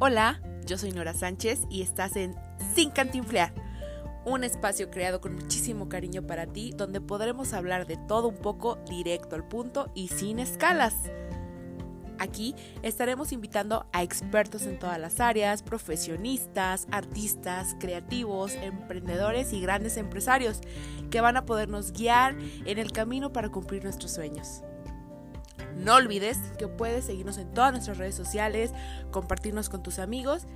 Hola, yo soy Nora Sánchez y estás en Sin Cantinflear, un espacio creado con muchísimo cariño para ti donde podremos hablar de todo un poco directo al punto y sin escalas. Aquí estaremos invitando a expertos en todas las áreas, profesionistas, artistas, creativos, emprendedores y grandes empresarios que van a podernos guiar en el camino para cumplir nuestros sueños. No olvides que puedes seguirnos en todas nuestras redes sociales, compartirnos con tus amigos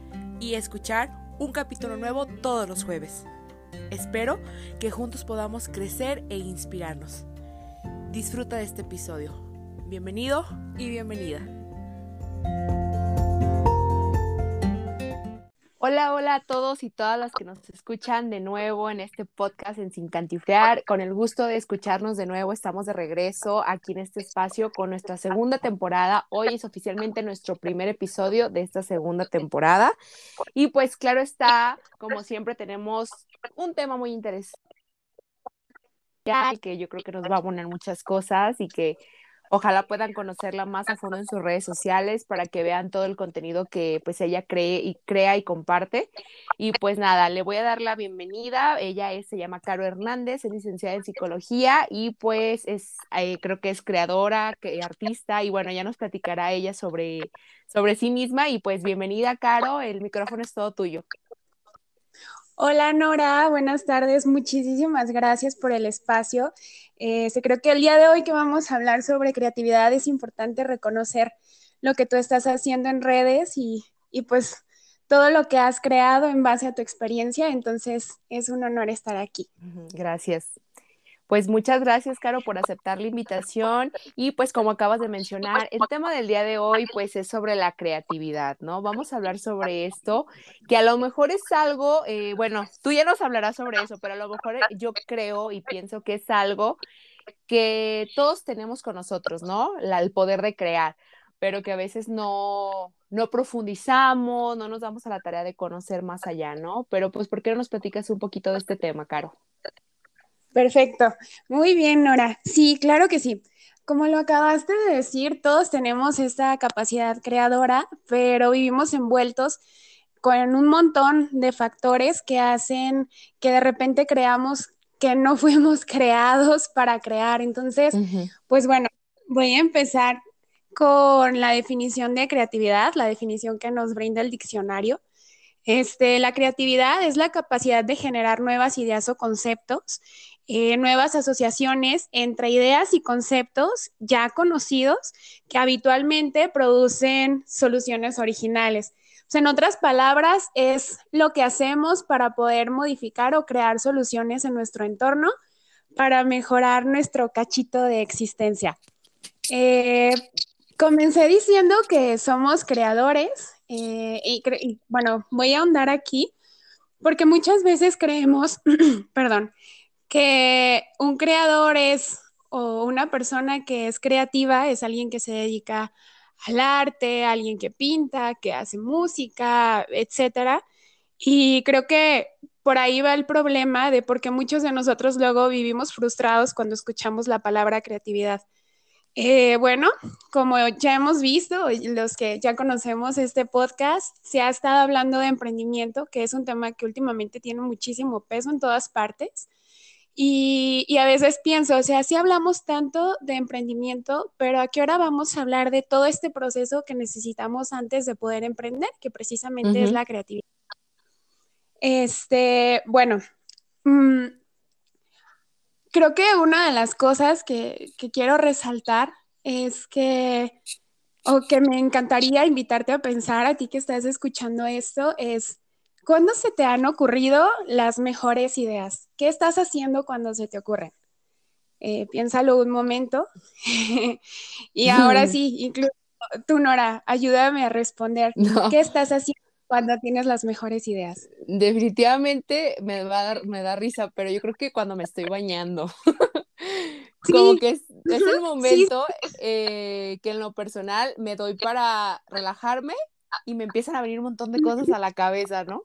y escuchar un capítulo nuevo todos los jueves. Espero que juntos podamos crecer e inspirarnos. Disfruta de este episodio. Bienvenido y bienvenida. Hola, hola a todos y todas las que nos escuchan de nuevo en este podcast en Sin Cantifrear. Con el gusto de escucharnos de nuevo, estamos de regreso aquí en este espacio con nuestra segunda temporada. Hoy es oficialmente nuestro primer episodio de esta segunda temporada. Y pues claro está, como siempre tenemos un tema muy interesante que yo creo que nos va a poner muchas cosas y que Ojalá puedan conocerla más a fondo en sus redes sociales para que vean todo el contenido que pues ella cree y crea y comparte. Y pues nada, le voy a dar la bienvenida. Ella es, se llama Caro Hernández, es licenciada en psicología y pues es, eh, creo que es creadora, que, artista y bueno, ya nos platicará ella sobre, sobre sí misma y pues bienvenida Caro, el micrófono es todo tuyo. Hola Nora, buenas tardes, muchísimas gracias por el espacio. Eh, creo que el día de hoy que vamos a hablar sobre creatividad es importante reconocer lo que tú estás haciendo en redes y, y pues todo lo que has creado en base a tu experiencia, entonces es un honor estar aquí. Gracias. Pues muchas gracias, Caro, por aceptar la invitación. Y pues como acabas de mencionar, el tema del día de hoy pues es sobre la creatividad, ¿no? Vamos a hablar sobre esto, que a lo mejor es algo, eh, bueno, tú ya nos hablarás sobre eso, pero a lo mejor yo creo y pienso que es algo que todos tenemos con nosotros, ¿no? el poder de crear, pero que a veces no, no profundizamos, no nos damos a la tarea de conocer más allá, ¿no? Pero pues, ¿por qué no nos platicas un poquito de este tema, Caro? Perfecto. Muy bien, Nora. Sí, claro que sí. Como lo acabaste de decir, todos tenemos esta capacidad creadora, pero vivimos envueltos con un montón de factores que hacen que de repente creamos que no fuimos creados para crear. Entonces, pues bueno, voy a empezar con la definición de creatividad, la definición que nos brinda el diccionario. Este, la creatividad es la capacidad de generar nuevas ideas o conceptos eh, nuevas asociaciones entre ideas y conceptos ya conocidos que habitualmente producen soluciones originales. en otras palabras, es lo que hacemos para poder modificar o crear soluciones en nuestro entorno para mejorar nuestro cachito de existencia. Eh, comencé diciendo que somos creadores eh, y, y, bueno, voy a ahondar aquí porque muchas veces creemos, perdón, que un creador es o una persona que es creativa es alguien que se dedica al arte, alguien que pinta, que hace música, etcétera. Y creo que por ahí va el problema de por qué muchos de nosotros luego vivimos frustrados cuando escuchamos la palabra creatividad. Eh, bueno, como ya hemos visto, los que ya conocemos este podcast, se ha estado hablando de emprendimiento, que es un tema que últimamente tiene muchísimo peso en todas partes. Y, a veces pienso, o sea, sí hablamos tanto de emprendimiento, pero ¿a qué hora vamos a hablar de todo este proceso que necesitamos antes de poder emprender, que precisamente es la creatividad? Este, bueno, mm, creo que una de las cosas que, que quiero resaltar es que, o que me encantaría invitarte a pensar a ti que estás escuchando esto, es ¿Cuándo se te han ocurrido las mejores ideas? ¿Qué estás haciendo cuando se te ocurren? Eh, piénsalo un momento. y ahora sí, incluso tú, Nora, ayúdame a responder. ¿Qué estás haciendo cuando tienes las mejores ideas? Definitivamente me, va a dar, me da risa, pero yo creo que cuando me estoy bañando. Como que es, el momento eh, que en lo personal me doy para relajarme y me empiezan a venir un montón de cosas a la cabeza, ¿no?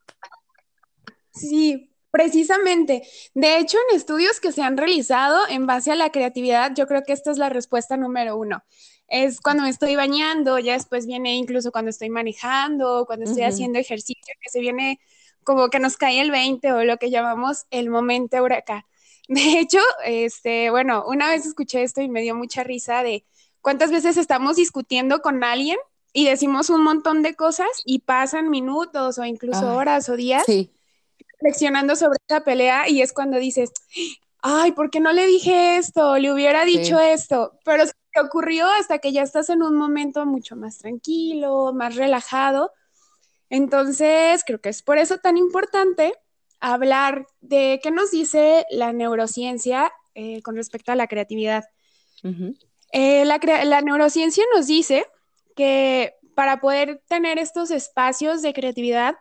Sí, precisamente. De hecho, en estudios que se han realizado en base a la creatividad, yo creo que esta es la respuesta número uno. es cuando me estoy bañando, ya después viene incluso cuando estoy manejando, cuando estoy haciendo ejercicio, que se viene como que nos cae el 20 o lo que llamamos el momento huracán. De hecho, este, bueno, una vez escuché esto y me dio mucha risa de cuántas veces estamos discutiendo con alguien y decimos un montón de cosas y pasan minutos o incluso horas o días reflexionando sobre esa pelea y es cuando dices, ay, ¿por qué no le dije esto? Le hubiera dicho esto, pero se ocurrió hasta que ya estás en un momento mucho más tranquilo, más relajado. Entonces, creo que es por eso tan importante hablar de qué nos dice la neurociencia eh, con respecto a la creatividad. Eh, la, neurociencia nos dice que para poder tener estos espacios de creatividad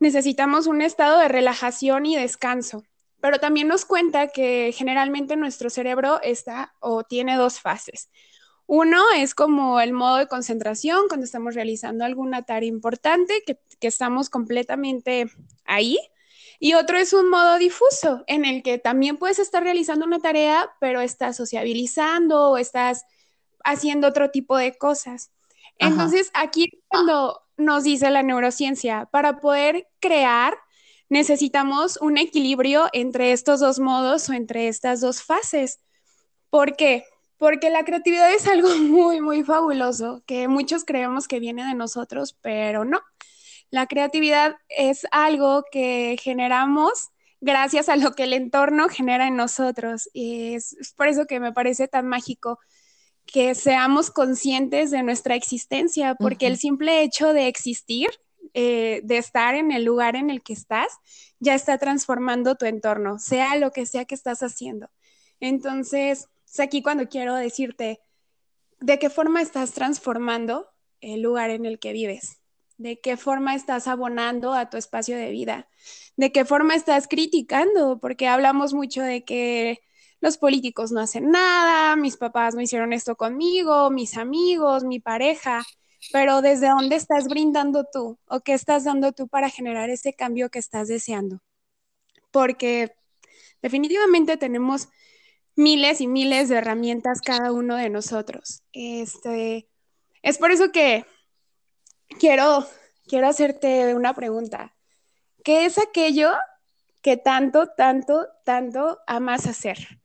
necesitamos un estado de relajación y descanso, pero también nos cuenta que generalmente nuestro cerebro está o tiene dos fases. Uno es como el modo de concentración cuando estamos realizando alguna tarea importante, que, que estamos completamente ahí. Y otro es un modo difuso, en el que también puedes estar realizando una tarea, pero estás sociabilizando o estás haciendo otro tipo de cosas. Entonces, aquí cuando nos dice la neurociencia, para poder crear, necesitamos un equilibrio entre estos dos modos o entre estas dos fases. ¿Por qué? Porque la creatividad es algo muy, muy fabuloso, que muchos creemos que viene de nosotros, pero no. La creatividad es algo que generamos gracias a lo que el entorno genera en nosotros. Y es, es por eso que me parece tan mágico que seamos conscientes de nuestra existencia, porque el simple hecho de existir, eh, de estar en el lugar en el que estás, ya está transformando tu entorno, sea lo que sea que estás haciendo. Entonces, es aquí cuando quiero decirte, ¿de qué forma estás transformando el lugar en el que vives? ¿De qué forma estás abonando a tu espacio de vida? ¿De qué forma estás criticando? Porque hablamos mucho de que los políticos no hacen nada, mis papás no hicieron esto conmigo, mis amigos, mi pareja, pero ¿desde dónde estás brindando tú o qué estás dando tú para generar ese cambio que estás deseando? Porque definitivamente tenemos miles y miles de herramientas cada uno de nosotros. Este, es por eso que quiero, quiero hacerte una pregunta. ¿Qué es aquello que tanto, tanto, tanto amas hacer?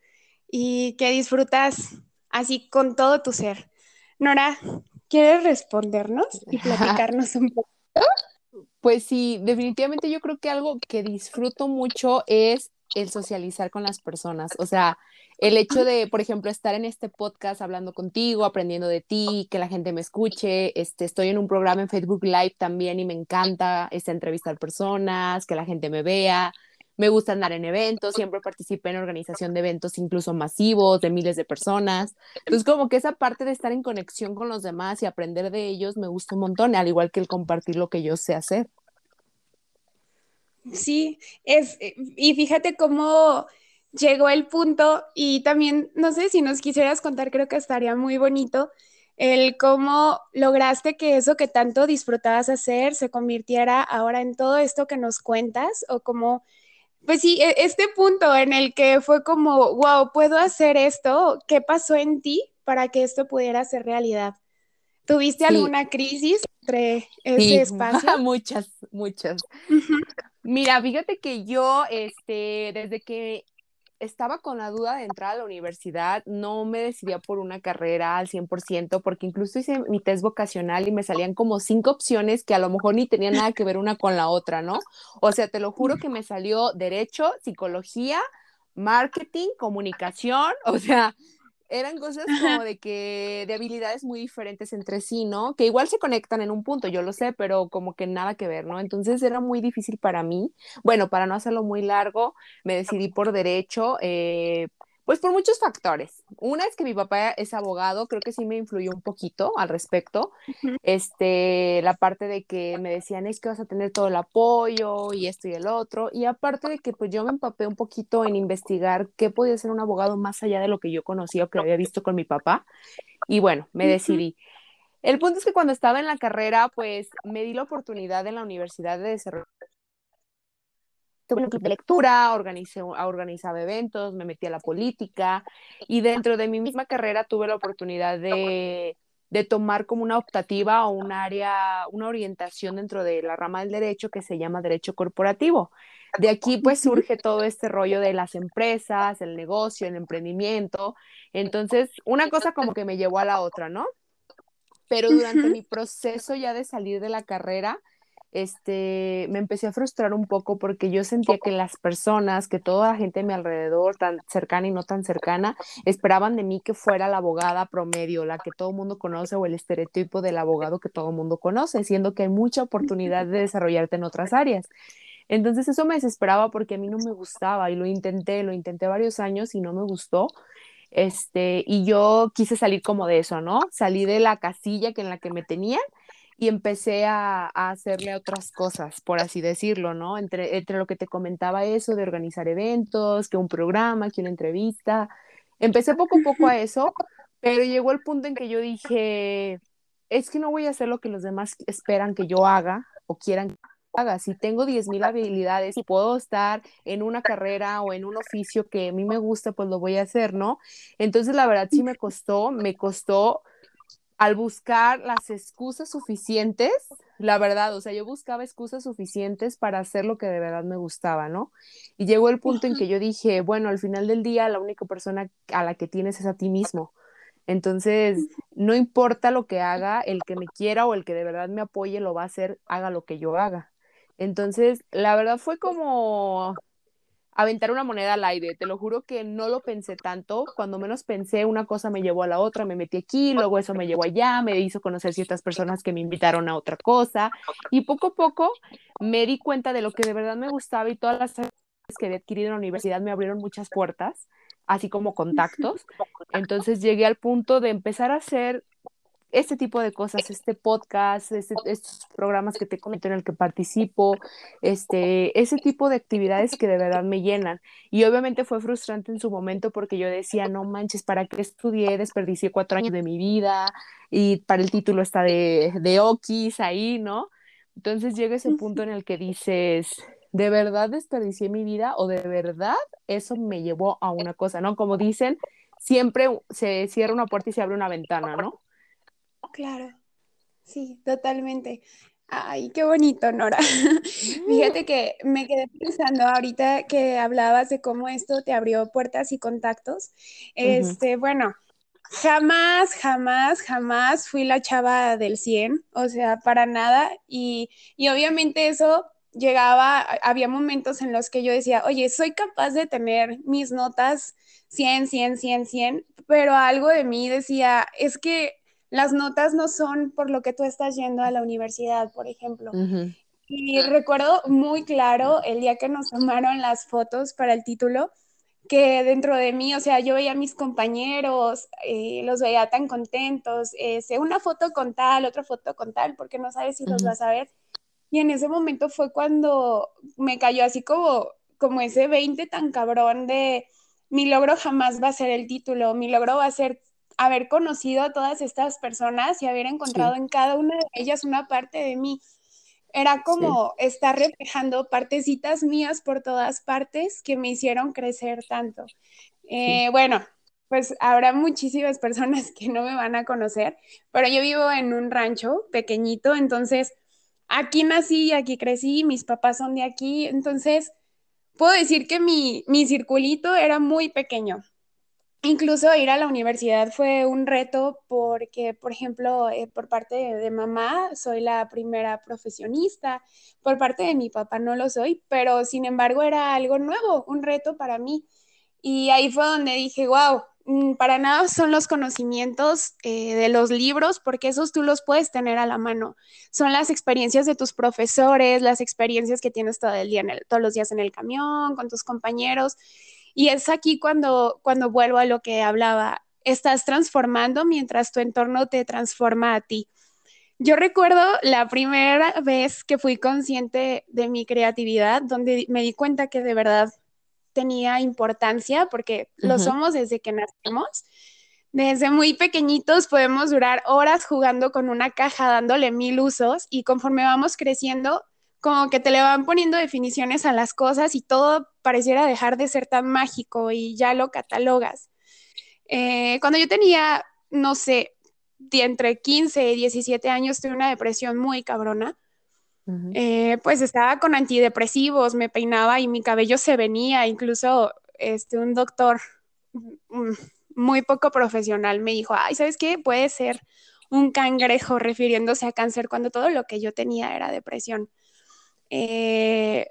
Y que disfrutas así con todo tu ser. Nora, ¿quieres respondernos y platicarnos un poco? Pues sí, definitivamente yo creo que algo que disfruto mucho es el socializar con las personas. O sea, el hecho de, por ejemplo, estar en este podcast hablando contigo, aprendiendo de ti, que la gente me escuche. Este, estoy en un programa en Facebook Live también y me encanta este, entrevistar personas, que la gente me vea me gusta andar en eventos, siempre participé en organización de eventos incluso masivos, de miles de personas. Entonces, como que esa parte de estar en conexión con los demás y aprender de ellos me gusta un montón, al igual que el compartir lo que yo sé hacer. Sí, es, eh, y fíjate cómo llegó el punto y también, no sé si nos quisieras contar, creo que estaría muy bonito el cómo lograste que eso que tanto disfrutabas hacer se convirtiera ahora en todo esto que nos cuentas o cómo pues sí, e, este punto en el que fue como, wow, puedo hacer esto, ¿qué pasó en ti para que esto pudiera ser realidad? ¿Tuviste alguna crisis entre ese espacio? muchas, muchas. Mira, fíjate que yo, este, desde que estaba con la duda de entrar a la universidad, no me decidía por una carrera al 100%, porque incluso hice mi test vocacional y me salían como cinco opciones que a lo mejor ni tenían nada que ver una con la otra, ¿no? O sea, te lo juro que me salió derecho, psicología, marketing, comunicación, o sea, eran cosas como de que de habilidades muy diferentes entre sí, ¿no? Que igual se conectan en un punto, yo lo sé, pero como que nada que ver, ¿no? Entonces era muy difícil para mí. Bueno, para no hacerlo muy largo, me decidí por derecho, eh, pues por muchos factores. Una es que mi papá es abogado, creo que sí me influyó un poquito al respecto. Este, la parte de que me decían es que vas a tener todo el apoyo y esto y el otro. Y aparte de que pues yo me empapé un poquito en investigar qué podía ser un abogado más allá de lo que yo conocía o que había visto con mi papá. Y bueno, me decidí. El punto es que cuando estaba en la carrera, pues me di la oportunidad en la universidad de desarrollar tuve un club de lectura, organicé, organizaba eventos, me metí a la política y dentro de mi misma carrera tuve la oportunidad de de tomar como una optativa o un área, una orientación dentro de la rama del derecho que se llama derecho corporativo. De aquí pues surge todo este rollo de las empresas, el negocio, el emprendimiento. Entonces, una cosa como que me llevó a la otra, ¿no? Pero durante mi proceso ya de salir de la carrera, este, me empecé a frustrar un poco porque yo sentía que las personas, que toda la gente a mi alrededor, tan cercana y no tan cercana, esperaban de mí que fuera la abogada promedio, la que todo el mundo conoce o el estereotipo del abogado que todo el mundo conoce, siendo que hay mucha oportunidad de desarrollarte en otras áreas. Entonces eso me desesperaba porque a mí no me gustaba y lo intenté, lo intenté varios años y no me gustó. Este, y yo quise salir como de eso, ¿no? Salí de la casilla que en la que me tenían y empecé a, a, hacerle otras cosas, por así decirlo, ¿no? Entre, entre lo que te comentaba eso de organizar eventos, que un programa, que una entrevista. Empecé poco a poco a eso, pero llegó el punto en que yo dije, es que no voy a hacer lo que los demás esperan que yo haga o quieran que haga. Si tengo 10.000 habilidades y puedo estar en una carrera o en un oficio que a mí me gusta, pues lo voy a hacer, ¿no? Entonces, la verdad sí me costó, me costó al buscar las excusas suficientes, la verdad, o sea, yo buscaba excusas suficientes para hacer lo que de verdad me gustaba, ¿no? Y llegó el punto en que yo dije, bueno, al final del día la única persona a la que tienes es a ti mismo. Entonces, no importa lo que haga, el que me quiera o el que de verdad me apoye lo va a hacer, haga lo que yo haga. Entonces, la verdad fue como aventar una moneda al aire. Te lo juro que no lo pensé tanto. Cuando menos pensé, una cosa me llevó a la otra, me metí aquí, luego eso me llevó allá, me hizo conocer ciertas personas que me invitaron a otra cosa. Y poco a poco me di cuenta de lo que de verdad me gustaba y todas las que había adquirido en la universidad me abrieron muchas puertas, así como contactos. Entonces llegué al punto de empezar a hacer este tipo de cosas, este podcast, este, estos programas que te comento en el que participo, este, ese tipo de actividades que de verdad me llenan. Y obviamente fue frustrante en su momento porque yo decía, no manches, ¿para qué estudié? Desperdicié cuatro años de mi vida y para el título está de, de Okis ahí, ¿no? Entonces llega ese punto en el que dices, ¿de verdad desperdicié mi vida o de verdad eso me llevó a una cosa, ¿no? Como dicen, siempre se cierra una puerta y se abre una ventana, ¿no? Claro, sí, totalmente. Ay, qué bonito, Nora. Fíjate mm. que me quedé pensando ahorita que hablabas de cómo esto te abrió puertas y contactos. Este, bueno, jamás, jamás, jamás fui la chava del 100, o sea, para nada. Y, y obviamente eso llegaba, había momentos en los que yo decía, oye, soy capaz de tener mis notas 100, 100, 100, 100, pero algo de mí decía, es que las notas no son por lo que tú estás yendo a la universidad, por ejemplo. Y recuerdo muy claro el día que nos tomaron las fotos para el título, que dentro de mí, o sea, yo veía a mis compañeros, eh, los veía tan contentos, eh, una foto con tal, otra foto con tal, porque no sabes si los vas a ver. Y en ese momento fue cuando me cayó así como, como ese 20 tan cabrón de mi logro jamás va a ser el título, mi logro va a ser haber conocido a todas estas personas y haber encontrado en cada una de ellas una parte de mí. Era como estar reflejando partecitas mías por todas partes que me hicieron crecer tanto. Eh, bueno, pues habrá muchísimas personas que no me van a conocer, pero yo vivo en un rancho pequeñito, entonces aquí nací, aquí crecí, mis papás son de aquí, entonces puedo decir que mi, mi circulito era muy pequeño. Incluso ir a la universidad fue un reto porque, por ejemplo, eh, por parte de, mamá soy la primera profesionista, por parte de mi papá no lo soy, pero sin embargo era algo nuevo, un reto para mí. Y ahí fue donde dije, wow, mm, para nada son los conocimientos eh, de los libros, porque esos tú los puedes tener a la mano. Son las experiencias de tus profesores, las experiencias que tienes todo el día todos los días en el camión, con tus compañeros. Y es aquí cuando, cuando vuelvo a lo que hablaba, estás transformando mientras tu entorno te transforma a ti. Yo recuerdo la primera vez que fui consciente de mi creatividad, donde me di cuenta que de verdad tenía importancia, porque lo somos desde que nacemos. Desde muy pequeñitos podemos durar horas jugando con una caja, dándole mil usos, y conforme vamos creciendo, como que te le van poniendo definiciones a las cosas y todo pareciera dejar de ser tan mágico y ya lo catalogas. Eh, cuando yo tenía, no sé, entre 15 y 17 años tuve una depresión muy cabrona. Eh, pues estaba con antidepresivos, me peinaba y mi cabello se venía, incluso este, un doctor mm, muy poco profesional me dijo, ay, ¿sabes qué? Puede ser un cangrejo refiriéndose a cáncer cuando todo lo que yo tenía era depresión. Eh,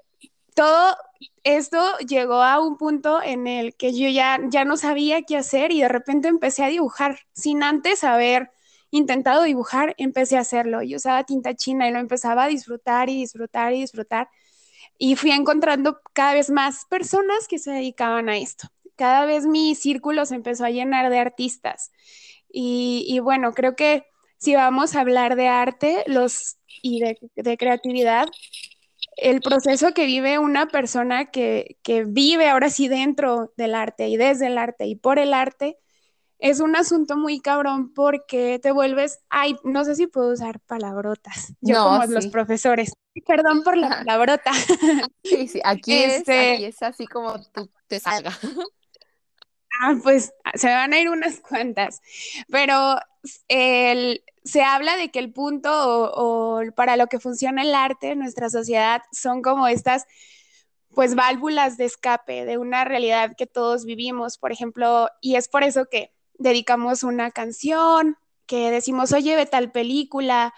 todo esto llegó a un punto en el que yo ya, ya no sabía qué hacer y de repente empecé a dibujar sin antes haber intentado dibujar, empecé a hacerlo. Yo usaba tinta china y lo empezaba a disfrutar y disfrutar y disfrutar. Y fui encontrando cada vez más personas que se dedicaban a esto. Cada vez mi círculo se empezó a llenar de artistas. Y, bueno, creo que si vamos a hablar de arte los, y de, creatividad, el proceso que vive una persona que, que, vive ahora sí dentro del arte y desde el arte y por el arte, es un asunto muy cabrón porque te vuelves, ay, no sé si puedo usar palabrotas, yo como los profesores, perdón por la palabrota. Sí, sí, aquí, es, este aquí es así como tú te salga. Ah, pues se van a ir unas cuantas, pero el, se habla de que el punto o, para lo que funciona el arte en nuestra sociedad son como estas pues válvulas de escape de una realidad que todos vivimos, por ejemplo, y es por eso que dedicamos una canción, que decimos, oye, ve tal película,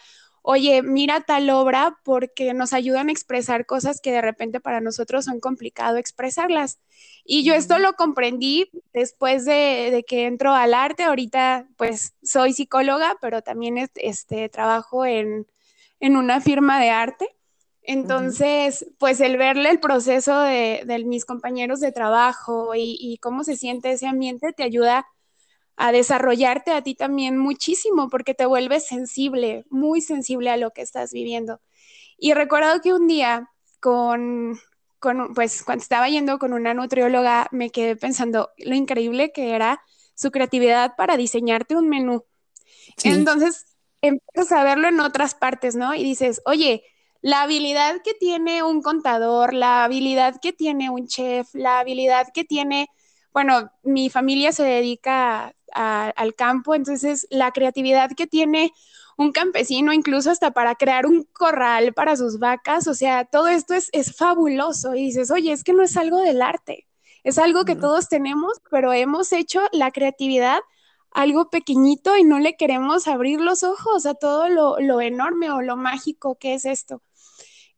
oye, mira tal obra, porque nos ayudan a expresar cosas que de repente para nosotros son complicado expresarlas. Y yo esto lo comprendí después de, que entro al arte. Ahorita, pues, soy psicóloga, pero también este, trabajo en, una firma de arte. Entonces, pues el verle el proceso de, mis compañeros de trabajo y, y, cómo se siente ese ambiente te ayuda a desarrollarte a ti también muchísimo porque te vuelves sensible, muy sensible a lo que estás viviendo. Y recuerdo que un día con, con, pues cuando estaba yendo con una nutrióloga, me quedé pensando lo increíble que era su creatividad para diseñarte un menú. Entonces, empiezas a verlo en otras partes, ¿no? Y dices, oye, la habilidad que tiene un contador, la habilidad que tiene un chef, la habilidad que tiene, bueno, mi familia se dedica al campo, entonces la creatividad que tiene un campesino, incluso hasta para crear un corral para sus vacas, o sea, todo esto es, fabuloso. Y dices, oye, es que no es algo del arte, es algo que todos tenemos, pero hemos hecho la creatividad algo pequeñito y no le queremos abrir los ojos a todo lo, enorme o lo mágico que es esto.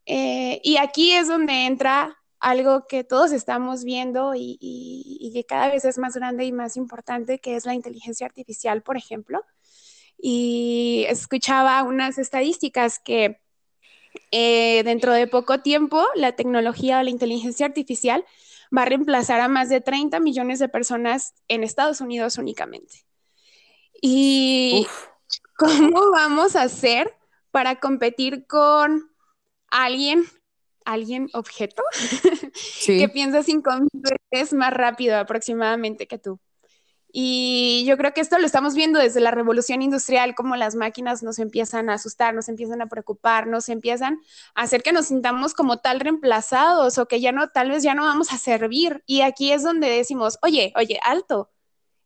Eh, y aquí es donde entra algo que todos estamos viendo y, que cada vez es más grande y más importante, que es la inteligencia artificial, por ejemplo. Y escuchaba unas estadísticas que eh, dentro de poco tiempo la tecnología o la inteligencia artificial va a reemplazar a más de 30 millones de personas en Estados Unidos únicamente. ¿Y cómo vamos a hacer para competir con alguien alguien objeto que piensa cinco veces más rápido aproximadamente que tú. Y yo creo que esto lo estamos viendo desde la revolución industrial, como las máquinas nos empiezan a asustar, nos empiezan a preocupar, nos empiezan a hacer que nos sintamos como tal reemplazados o que ya no, tal vez ya no vamos a servir. Y aquí es donde decimos, oye, oye, alto,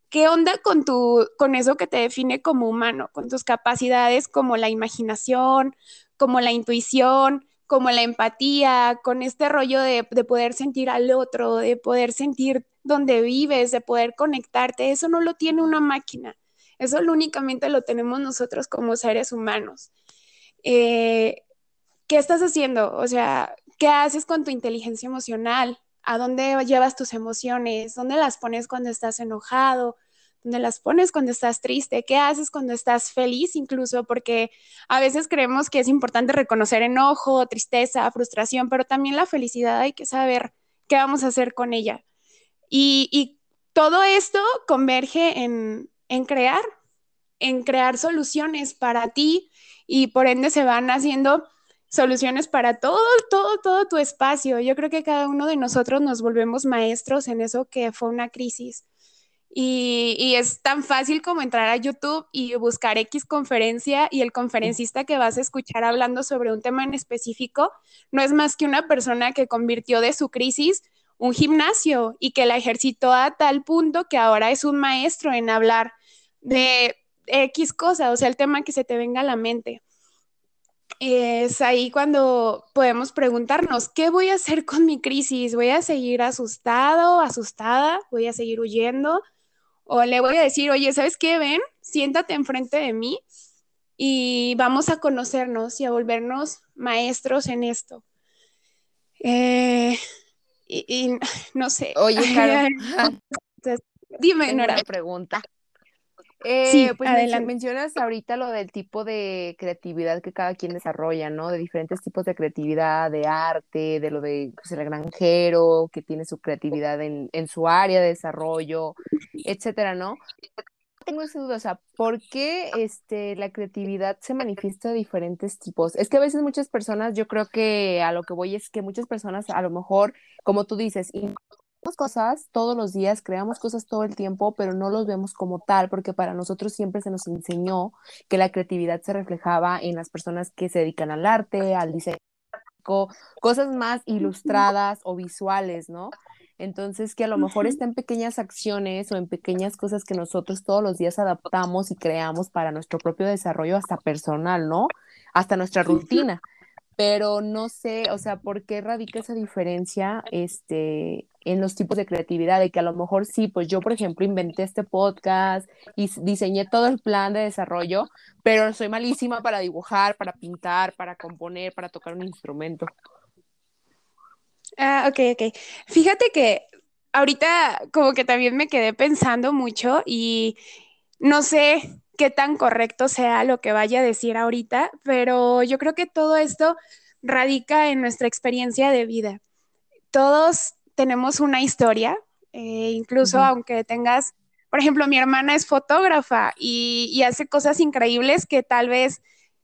¿qué onda con tu, con eso que te define como humano, con tus capacidades como la imaginación, como la intuición, como la empatía, con este rollo de, poder sentir al otro, de poder sentir donde vives, de poder conectarte, eso no lo tiene una máquina, eso lo únicamente lo tenemos nosotros como seres humanos. Eh, ¿Qué estás haciendo? O sea, ¿qué haces con tu inteligencia emocional? ¿A dónde llevas tus emociones? ¿Dónde las pones cuando estás enojado? ¿Dónde las pones cuando estás triste? ¿Qué haces cuando estás feliz incluso? Porque a veces creemos que es importante reconocer enojo, tristeza, frustración, pero también la felicidad hay que saber qué vamos a hacer con ella. Y, todo esto converge en, en crear, en crear soluciones para ti y por ende se van haciendo soluciones para todo, todo, todo tu espacio. Yo creo que cada uno de nosotros nos volvemos maestros en eso que fue una crisis. Y, es tan fácil como entrar a YouTube y buscar X conferencia y el conferencista que vas a escuchar hablando sobre un tema en específico no es más que una persona que convirtió de su crisis un gimnasio y que la ejercitó a tal punto que ahora es un maestro en hablar de X cosa, o sea, el tema que se te venga a la mente. Es ahí cuando podemos preguntarnos, ¿qué voy a hacer con mi crisis? ¿Voy a seguir asustado, asustada? ¿Voy a seguir huyendo? O le voy a decir, oye, ¿sabes qué? Ven, siéntate enfrente de mí y vamos a conocernos y a volvernos maestros en esto. Eh, y, no sé. Oye, Caro. Dime, Nora. Una pregunta. Sí, eh, pues mencionas ahorita lo del tipo de creatividad que cada quien desarrolla, ¿no? De diferentes tipos de creatividad, de arte, de lo de pues, el granjero que tiene su creatividad en, en su área de desarrollo, etcétera, ¿no? tengo esa duda, o sea, ¿por qué este, la creatividad se manifiesta de diferentes tipos? Es que a veces muchas personas, yo creo que a lo que voy es que muchas personas a lo mejor, como tú dices, cosas todos los días, creamos cosas todo el tiempo, pero no los vemos como tal, porque para nosotros siempre se nos enseñó que la creatividad se reflejaba en las personas que se dedican al arte, al diseño, cosas más ilustradas o visuales, ¿no? Entonces, que a lo mejor está en pequeñas acciones o en pequeñas cosas que nosotros todos los días adaptamos y creamos para nuestro propio desarrollo hasta personal, ¿no? Hasta nuestra rutina. Pero no sé, o sea, ¿por qué radica esa diferencia este, en los tipos de creatividad? De que a lo mejor sí, pues yo, por ejemplo, inventé este podcast y diseñé todo el plan de desarrollo, pero soy malísima para dibujar, para pintar, para componer, para tocar un instrumento. Ah, ok, ok. Fíjate que ahorita como que también me quedé pensando mucho y no sé qué tan correcto sea lo que vaya a decir ahorita, pero yo creo que todo esto radica en nuestra experiencia de vida. Todos tenemos una historia, eh, incluso aunque tengas, por ejemplo, mi hermana es fotógrafa y, y hace cosas increíbles que tal vez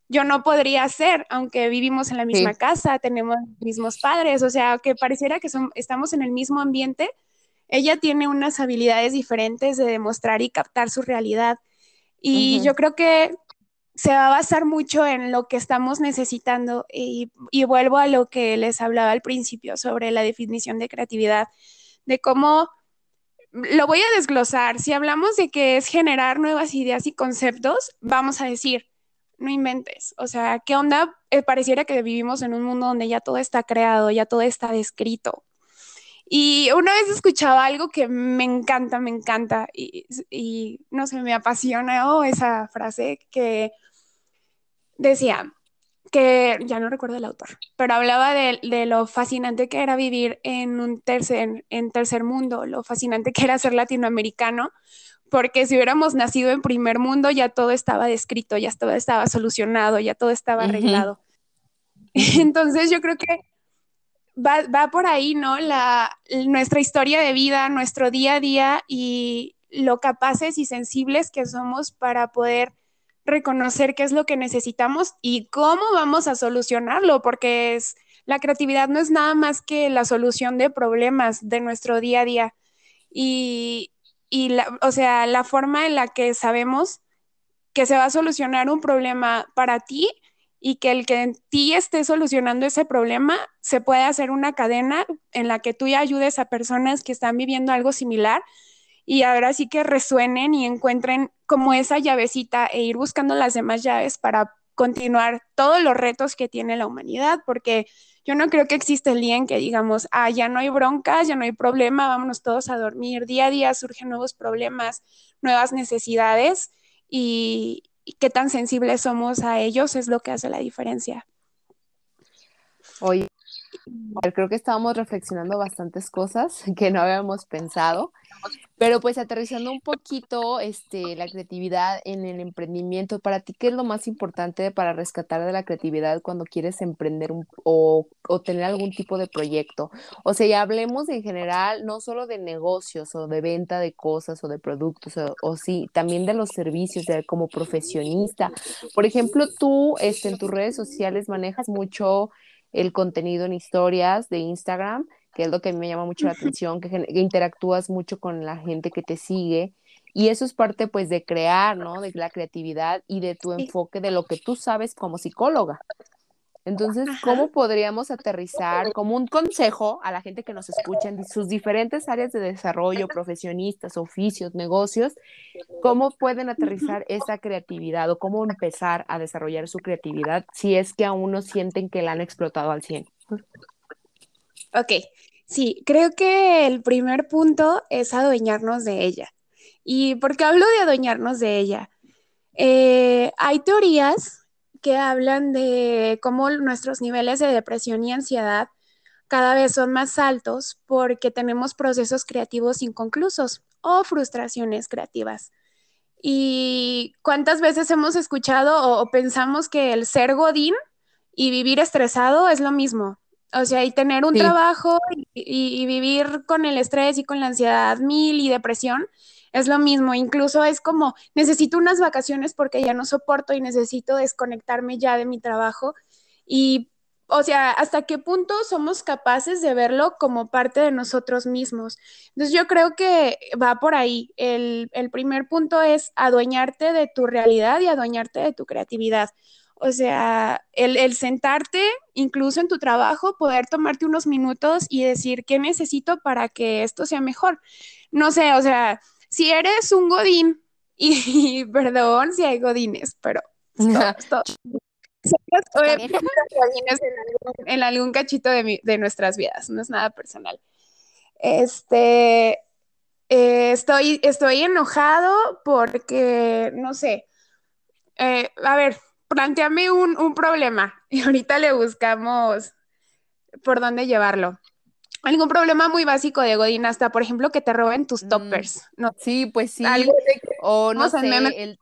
yo no podría hacer, aunque vivimos en la misma casa, tenemos mismos padres, o sea, que pareciera que son, estamos en el mismo ambiente, ella tiene unas habilidades diferentes de demostrar y captar su realidad. Y yo creo que se va a basar mucho en lo que estamos necesitando y, y, vuelvo a lo que les hablaba al principio sobre la definición de creatividad, de cómo lo voy a desglosar. Si hablamos de que es generar nuevas ideas y conceptos, vamos a decir, no inventes. O sea, ¿qué onda? Eh, pareciera que vivimos en un mundo donde ya todo está creado, ya todo está descrito. Y una vez escuchaba algo que me encanta, me encanta, y, no sé, me apasiona esa frase que decía que, ya no recuerdo el autor, pero hablaba de, de, lo fascinante que era vivir en un tercer, en tercer mundo, lo fascinante que era ser latinoamericano, porque si hubiéramos nacido en primer mundo ya todo estaba descrito, ya todo estaba solucionado, ya todo estaba arreglado. Entonces yo creo que va, por ahí, ¿no? La, nuestra historia de vida, nuestro día a día y lo capaces y sensibles que somos para poder reconocer qué es lo que necesitamos y cómo vamos a solucionarlo, porque es, la creatividad no es nada más que la solución de problemas de nuestro día a día. Y, y la, o sea, la forma en la que sabemos que se va a solucionar un problema para ti y que el que en ti esté solucionando ese problema se puede hacer una cadena en la que tú ya ayudes a personas que están viviendo algo similar y ahora sí que resuenen y encuentren como esa llavecita e ir buscando las demás llaves para continuar todos los retos que tiene la humanidad, porque yo no creo que exista el día en que digamos, ah, ya no hay broncas, ya no hay problema, vámonos todos a dormir. Día a día surgen nuevos problemas, nuevas necesidades y, qué tan sensibles somos a ellos es lo que hace la diferencia. Oye, creo que estábamos reflexionando bastantes cosas que no habíamos pensado, pero pues aterrizando un poquito este, la creatividad en el emprendimiento, para ti, ¿qué es lo más importante para rescatar de la creatividad cuando quieres emprender o, tener algún tipo de proyecto? O sea, ya hablemos en general, no solo de negocios o de venta de cosas o de productos, o, sí, también de los servicios, de, como profesionista. Por ejemplo, tú este, en tus redes sociales manejas mucho el contenido en historias de Instagram, que es lo que a mí me llama mucho la atención, que, interactúas mucho con la gente que te sigue. Y eso es parte pues de crear, ¿no? De la creatividad y de tu enfoque de lo que tú sabes como psicóloga. Entonces, ¿cómo podríamos aterrizar como un consejo a la gente que nos escucha en sus diferentes áreas de desarrollo, profesionistas, oficios, negocios? ¿Cómo pueden aterrizar esa creatividad o cómo empezar a desarrollar su creatividad si es que aún no sienten que la han explotado al 100? Ok, sí, creo que el primer punto es adueñarnos de ella. ¿Y por qué hablo de adueñarnos de ella? Eh, hay teorías que hablan de cómo nuestros niveles de depresión y ansiedad cada vez son más altos porque tenemos procesos creativos inconclusos o frustraciones creativas. ¿Y cuántas veces hemos escuchado o, pensamos que el ser godín y vivir estresado es lo mismo? O sea, y tener un trabajo y, vivir con el estrés y con la ansiedad mil y depresión es lo mismo, incluso es como necesito unas vacaciones porque ya no soporto y necesito desconectarme ya de mi trabajo y o sea, hasta qué punto somos capaces de verlo como parte de nosotros mismos. Entonces yo creo que va por ahí. El, el primer punto es adueñarte de tu realidad y adueñarte de tu creatividad. O sea, el, el, sentarte incluso en tu trabajo, poder tomarte unos minutos y decir qué necesito para que esto sea mejor. No sé, o sea, si eres un godín, y, perdón si hay godines, pero stop, en, algún, cachito de, nuestras vidas, no es nada personal. Este, eh, estoy, estoy enojado porque, no sé, eh, a ver, planteame un, un problema y ahorita le buscamos por dónde llevarlo algún problema muy básico de Godín, hasta por ejemplo que te roben tus mm, toppers. No, sí, pues sí. o no sé,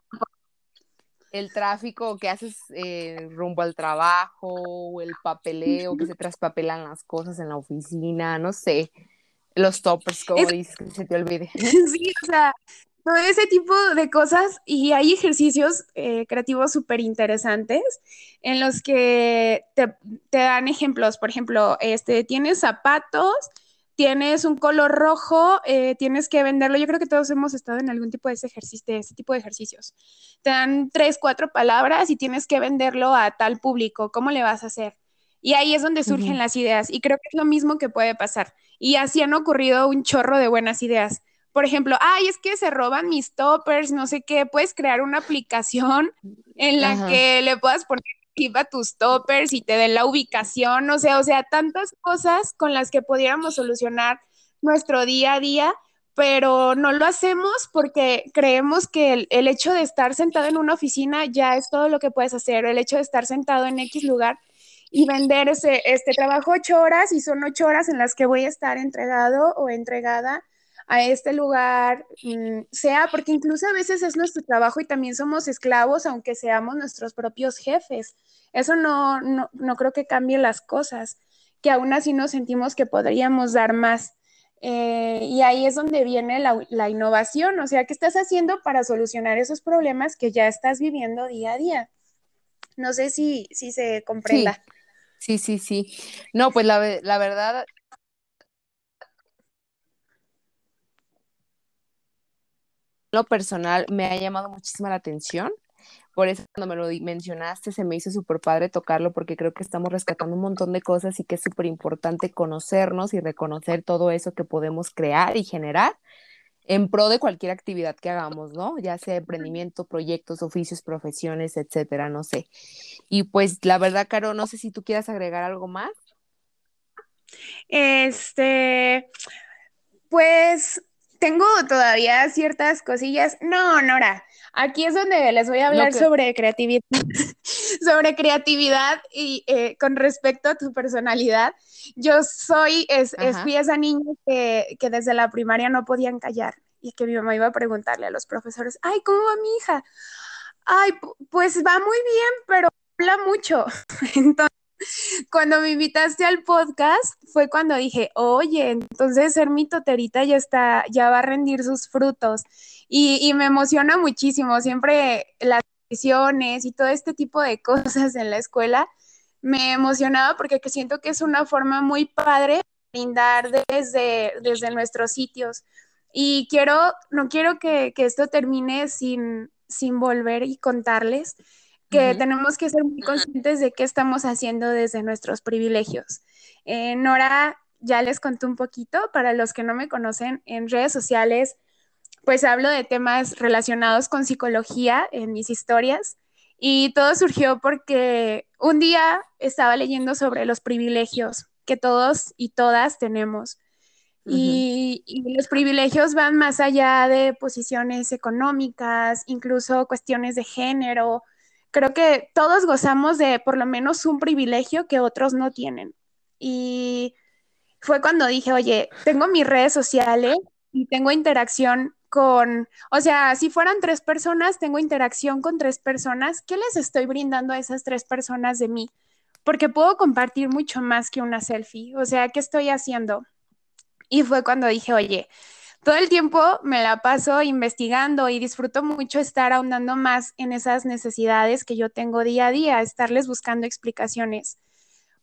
el, tráfico que haces eh, rumbo al trabajo, o el papeleo, que se traspapelan las cosas en la oficina, no sé. Los toppers, como dices, que se te olvide. Sí, o sea, todo ese tipo de cosas y hay ejercicios eh, creativos súper interesantes en los que te, dan ejemplos. Por ejemplo, este, tienes zapatos, tienes un color rojo, eh, tienes que venderlo. Yo creo que todos hemos estado en algún tipo de ese, ejercicio, de ese tipo de ejercicios. Te dan tres, cuatro palabras y tienes que venderlo a tal público. ¿Cómo le vas a hacer? Y ahí es donde surgen las ideas. Y creo que es lo mismo que puede pasar. Y así han ocurrido un chorro de buenas ideas por ejemplo, ay, es que se roban mis toppers, no sé qué, puedes crear una aplicación en la que le puedas poner a tus toppers y te den la ubicación, no sé, o sea, tantas cosas con las que pudiéramos solucionar nuestro día a día, pero no lo hacemos porque creemos que el, el, hecho de estar sentado en una oficina ya es todo lo que puedes hacer, el hecho de estar sentado en X lugar y vender ese, este trabajo ocho horas y son ocho horas en las que voy a estar entregado o entregada a este lugar, mm, sea porque incluso a veces es nuestro trabajo y también somos esclavos, aunque seamos nuestros propios jefes. Eso no, no, no creo que cambie las cosas, que aún así nos sentimos que podríamos dar más. Eh, y ahí es donde viene la, la, innovación, o sea, ¿qué estás haciendo para solucionar esos problemas que ya estás viviendo día a día? No sé si, si se comprenda. Sí, sí, sí. No, pues la, la verdad, lo personal me ha llamado muchísima la atención. Por eso cuando me lo mencionaste se me hizo súper padre tocarlo porque creo que estamos rescatando un montón de cosas y que es súper importante conocernos y reconocer todo eso que podemos crear y generar en pro de cualquier actividad que hagamos, ¿no? Ya sea emprendimiento, proyectos, oficios, profesiones, etcétera, no sé. Y pues la verdad, Caro, no sé si tú quieras agregar algo más. Este, pues tengo todavía ciertas cosillas. No, Nora, aquí es donde les voy a hablar sobre creatividad, sobre creatividad y eh, con respecto a tu personalidad. Yo soy, es, fui esa niña que, que, desde la primaria no podían callar y que mi mamá iba a preguntarle a los profesores, ay, ¿cómo va mi hija? Ay, pues va muy bien, pero habla mucho. Entonces, cuando me invitaste al podcast fue cuando dije, oye, entonces ser mi toterita ya está, ya va a rendir sus frutos. Y, me emociona muchísimo, siempre las decisiones y todo este tipo de cosas en la escuela me emocionaba porque siento que es una forma muy padre brindar desde, desde nuestros sitios. Y quiero, no quiero que, esto termine sin, sin volver y contarles que tenemos que ser muy conscientes de qué estamos haciendo desde nuestros privilegios. Eh, Nora ya les conté un poquito, para los que no me conocen, en redes sociales, pues hablo de temas relacionados con psicología en mis historias y todo surgió porque un día estaba leyendo sobre los privilegios que todos y todas tenemos. y, los privilegios van más allá de posiciones económicas, incluso cuestiones de género. Creo que todos gozamos de por lo menos un privilegio que otros no tienen. Y fue cuando dije, oye, tengo mis redes sociales y tengo interacción con, o sea, si fueran tres personas, tengo interacción con tres personas, ¿qué les estoy brindando a esas tres personas de mí? Porque puedo compartir mucho más que una selfie, o sea, ¿qué estoy haciendo? Y fue cuando dije, oye, todo el tiempo me la paso investigando y disfruto mucho estar ahondando más en esas necesidades que yo tengo día a día, estarles buscando explicaciones.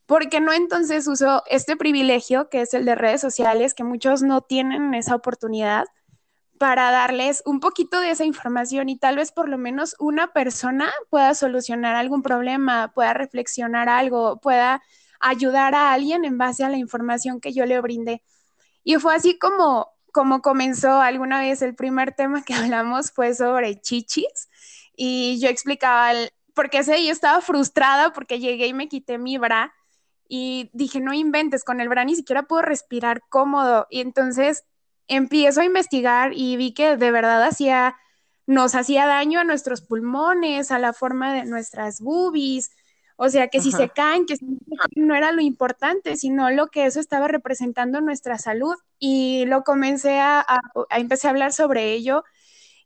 Porque no entonces uso este privilegio que es el de redes sociales, que muchos no tienen esa oportunidad, para darles un poquito de esa información y tal vez por lo menos una persona pueda solucionar algún problema, pueda reflexionar algo, pueda ayudar a alguien en base a la información que yo le brindé. Y fue así como, como comenzó alguna vez el primer tema que hablamos fue sobre chichis y yo explicaba, el, porque sé, yo estaba frustrada porque llegué y me quité mi bra y dije, no inventes, con el bra ni siquiera puedo respirar cómodo. Y entonces empiezo a investigar y vi que de verdad hacía, nos hacía daño a nuestros pulmones, a la forma de nuestras boobies. O sea, que si se caen, que no era lo importante, sino lo que eso estaba representando en nuestra salud. Y lo comencé a, a, a empecé a hablar sobre ello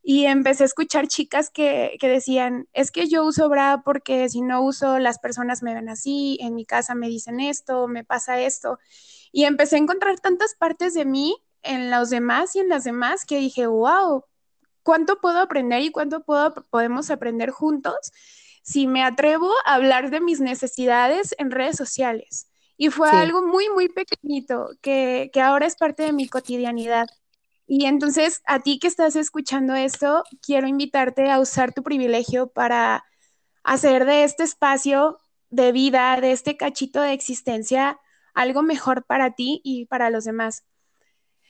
y empecé a escuchar chicas que, que, decían, es que yo uso bra porque si no uso las personas me ven así, en mi casa me dicen esto, me pasa esto. Y empecé a encontrar tantas partes de mí en los demás y en las demás que dije, wow, ¿cuánto puedo aprender y cuánto puedo, podemos aprender juntos si me atrevo a hablar de mis necesidades en redes sociales? Y fue algo muy, muy pequeñito que, que ahora es parte de mi cotidianidad. Y entonces, a ti que estás escuchando esto, quiero invitarte a usar tu privilegio para hacer de este espacio de vida, de este cachito de existencia, algo mejor para ti y para los demás.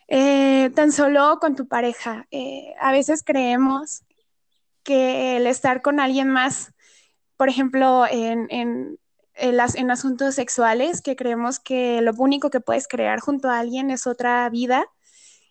Eh, tan solo con tu pareja. Eh, a veces creemos que el estar con alguien más, por ejemplo, en, en, en, asuntos sexuales, que creemos que lo único que puedes crear junto a alguien es otra vida.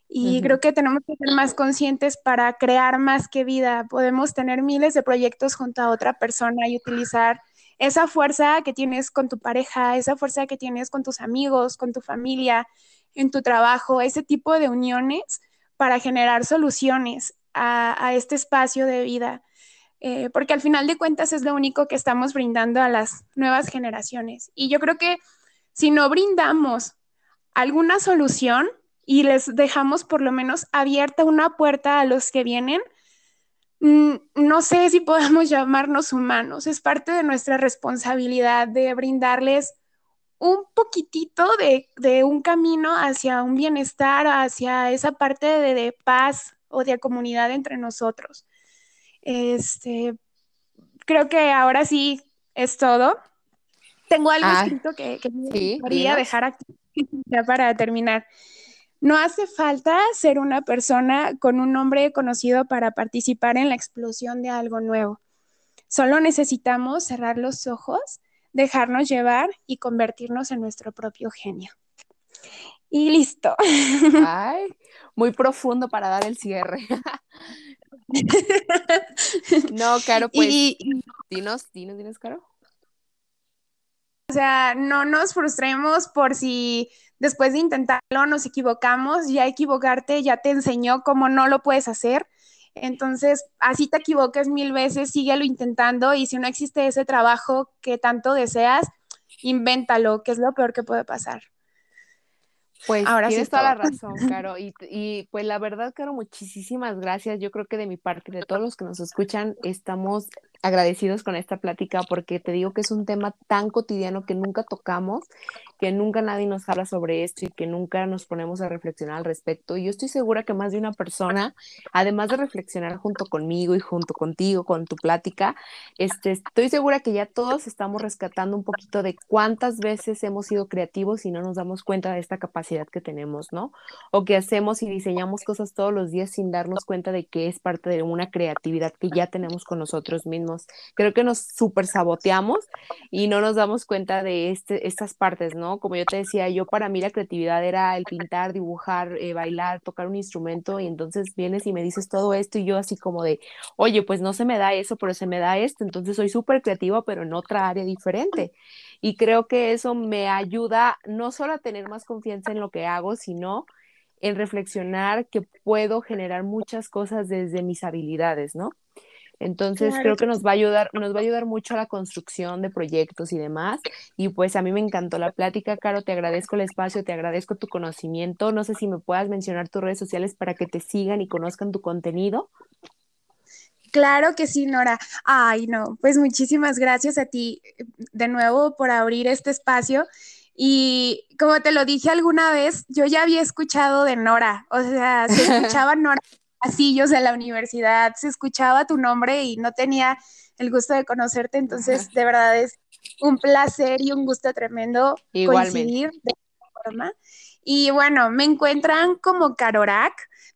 Y creo que tenemos que ser más conscientes para crear más que vida. Podemos tener miles de proyectos junto a otra persona y utilizar esa fuerza que tienes con tu pareja, esa fuerza que tienes con tus amigos, con tu familia, en tu trabajo, ese tipo de uniones para generar soluciones a, este espacio de vida. Eh, porque al final de cuentas es lo único que estamos brindando a las nuevas generaciones. Y yo creo que si no brindamos alguna solución y les dejamos por lo menos abierta una puerta a los que vienen, mm, no sé si podemos llamarnos humanos. Es parte de nuestra responsabilidad de brindarles un poquitito de, un camino hacia un bienestar, hacia esa parte de, paz o de comunidad entre nosotros. Este, creo que ahora sí es todo. Tengo algo ah, escrito que, que me gustaría dejar aquí ya para terminar. No hace falta ser una persona con un nombre conocido para participar en la explosión de algo nuevo. Solo necesitamos cerrar los ojos dejarnos llevar y convertirnos en nuestro propio genio. Y listo. Ay, muy profundo para dar el cierre. no, Caro, pues dinos, dinos, dinos, Caro. O sea, no nos frustremos por si después de intentarlo nos equivocamos, ya equivocarte ya te enseñó cómo no lo puedes hacer. Entonces, así te equivoques mil veces, síguelo intentando y si no existe ese trabajo que tanto deseas, invéntalo, que es lo peor que puede pasar. Pues Ahora tienes toda la razón, Caro. Y, y, pues la verdad, Caro, muchísimas gracias. Yo creo que de mi parte, de todos los que nos escuchan, estamos agradecidos con esta plática porque te digo que es un tema tan cotidiano que nunca tocamos que nunca nadie nos habla sobre esto y que nunca nos ponemos a reflexionar al respecto. Y yo estoy segura que más de una persona, además de reflexionar junto conmigo y junto contigo, con tu plática, este, estoy segura que ya todos estamos rescatando un poquito de cuántas veces hemos sido creativos y no nos damos cuenta de esta capacidad que tenemos, ¿no? O que hacemos y diseñamos cosas todos los días sin darnos cuenta de que es parte de una creatividad que ya tenemos con nosotros mismos. Creo que nos super saboteamos y no nos damos cuenta de este, estas partes, ¿no? Como yo te decía, yo para mí la creatividad era el pintar, dibujar, eh, bailar, tocar un instrumento y entonces vienes y me dices todo esto y yo así como de, oye, pues no se me da eso, pero se me da esto, entonces soy súper creativa, pero en otra área diferente. Y creo que eso me ayuda no solo a tener más confianza en lo que hago, sino en reflexionar que puedo generar muchas cosas desde mis habilidades, ¿no? Entonces creo que nos va a ayudar, nos va a ayudar mucho a la construcción de proyectos y demás. Y pues a mí me encantó la plática, Caro, te agradezco el espacio, te agradezco tu conocimiento. No sé si me puedas mencionar tus redes sociales para que te sigan y conozcan tu contenido. Claro que sí, Nora. Ay, no, pues muchísimas gracias a ti de nuevo por abrir este espacio. Y como te lo dije alguna vez, yo ya había escuchado de Nora, o sea, se escuchaba Nora pasillos de la universidad, se escuchaba tu nombre y no tenía el gusto de conocerte, entonces de verdad es un placer y un gusto tremendo coincidir de esta forma. Y bueno, me encuentran como Carorac.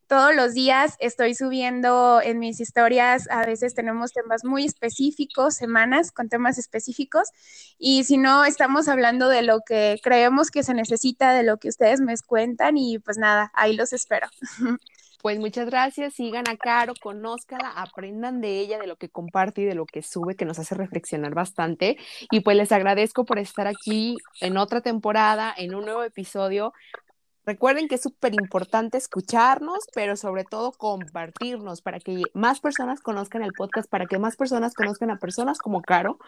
Todos los días estoy subiendo en mis historias, a veces tenemos temas muy específicos, semanas con temas específicos, y si no, estamos hablando de lo que creemos que se necesita, de lo que ustedes me cuentan, y pues nada, ahí los espero. Pues muchas gracias, sigan a Caro, conózcala, aprendan de ella, de lo que comparte y de lo que sube, que nos hace reflexionar bastante. Y pues les agradezco por estar aquí en otra temporada, en un nuevo episodio. Recuerden que es súper importante escucharnos, pero sobre todo compartirnos para que más personas conozcan el podcast, para que más personas conozcan a personas como Caro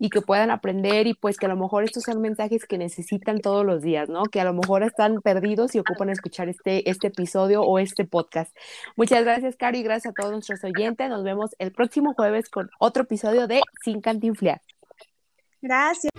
y que puedan aprender y pues que a lo mejor estos son mensajes que necesitan todos los días, ¿no? Que a lo mejor están perdidos y ocupan escuchar este, este episodio o este podcast. Muchas gracias, Caro, y gracias a todos nuestros oyentes. Nos vemos el próximo jueves con otro episodio de Sin Cantinflear. Gracias.